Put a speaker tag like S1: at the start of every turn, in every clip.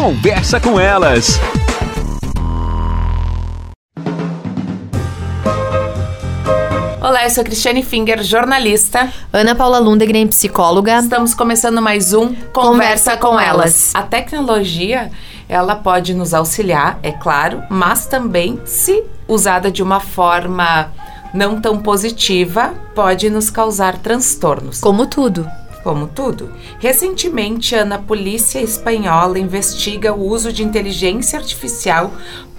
S1: Conversa com elas.
S2: Olá, eu sou Cristiane Finger, jornalista.
S3: Ana Paula Lundegren, psicóloga.
S2: Estamos começando mais um Conversa,
S3: Conversa com
S2: com
S3: Elas.
S2: Elas. A tecnologia, ela pode nos auxiliar, é claro, mas também, se usada de uma forma não tão positiva, pode nos causar transtornos.
S3: Como tudo.
S2: Como tudo. Recentemente, a polícia espanhola investiga o uso de inteligência artificial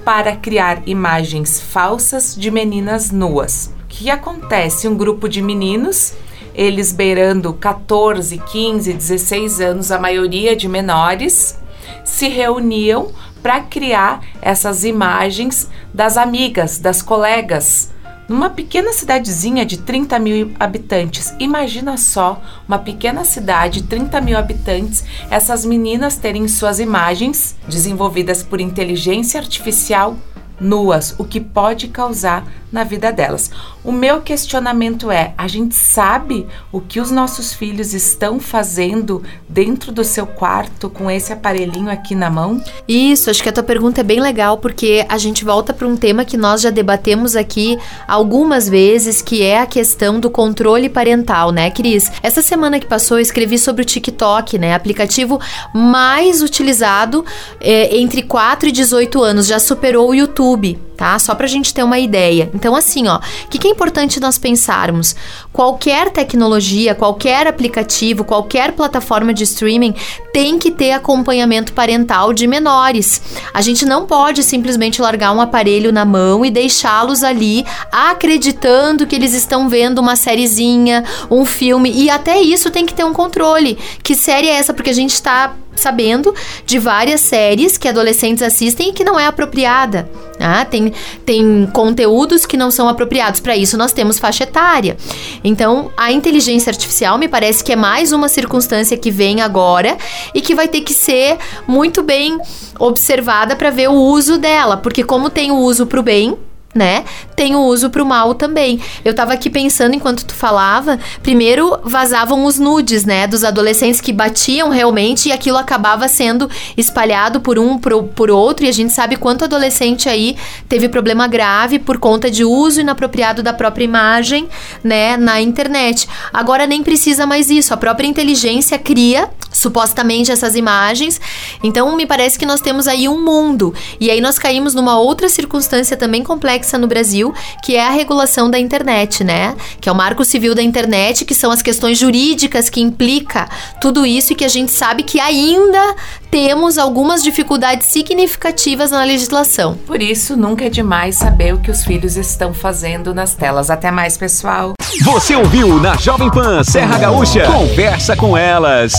S2: para criar imagens falsas de meninas nuas. O que acontece? Um grupo de meninos, eles beirando 14, 15, 16 anos, a maioria de menores, se reuniam para criar essas imagens das amigas, das colegas, numa pequena cidadezinha de 30 mil habitantes. Imagina só, uma pequena cidade, 30 mil habitantes, essas meninas terem suas imagens desenvolvidas por inteligência artificial nuas, o que pode causar na vida delas. O meu questionamento é: a gente sabe o que os nossos filhos estão fazendo dentro do seu quarto com esse aparelhinho aqui na mão?
S3: Isso, acho que a tua pergunta é bem legal, porque a gente volta para um tema que nós já debatemos aqui algumas vezes, que é a questão do controle parental, né, Cris? Essa semana que passou, eu escrevi sobre o TikTok, né? Aplicativo mais utilizado é, entre 4 e 18 anos, já superou o YouTube. Tá? Só pra gente ter uma ideia. Então, assim, ó, o que, que é importante nós pensarmos? Qualquer tecnologia, qualquer aplicativo, qualquer plataforma de streaming tem que ter acompanhamento parental de menores. A gente não pode simplesmente largar um aparelho na mão e deixá-los ali acreditando que eles estão vendo uma sériezinha, um filme, e até isso tem que ter um controle. Que série é essa? Porque a gente tá sabendo de várias séries que adolescentes assistem e que não é apropriada. Ah, tem, tem conteúdos que não são apropriados. Para isso, nós temos faixa etária. Então, a inteligência artificial me parece que é mais uma circunstância que vem agora e que vai ter que ser muito bem observada para ver o uso dela. Porque, como tem o uso para o bem, né? Tem o uso pro mal também. Eu tava aqui pensando enquanto tu falava, primeiro vazavam os nudes, né, dos adolescentes que batiam realmente e aquilo acabava sendo espalhado por um por, por outro e a gente sabe quanto adolescente aí teve problema grave por conta de uso inapropriado da própria imagem, né, na internet. Agora nem precisa mais isso, a própria inteligência cria supostamente essas imagens. Então me parece que nós temos aí um mundo. E aí nós caímos numa outra circunstância também complexa no Brasil, que é a regulação da internet, né? Que é o Marco Civil da Internet, que são as questões jurídicas que implica tudo isso e que a gente sabe que ainda temos algumas dificuldades significativas na legislação.
S2: Por isso, nunca é demais saber o que os filhos estão fazendo nas telas. Até mais, pessoal.
S1: Você ouviu na Jovem Pan Serra Gaúcha? Conversa com elas.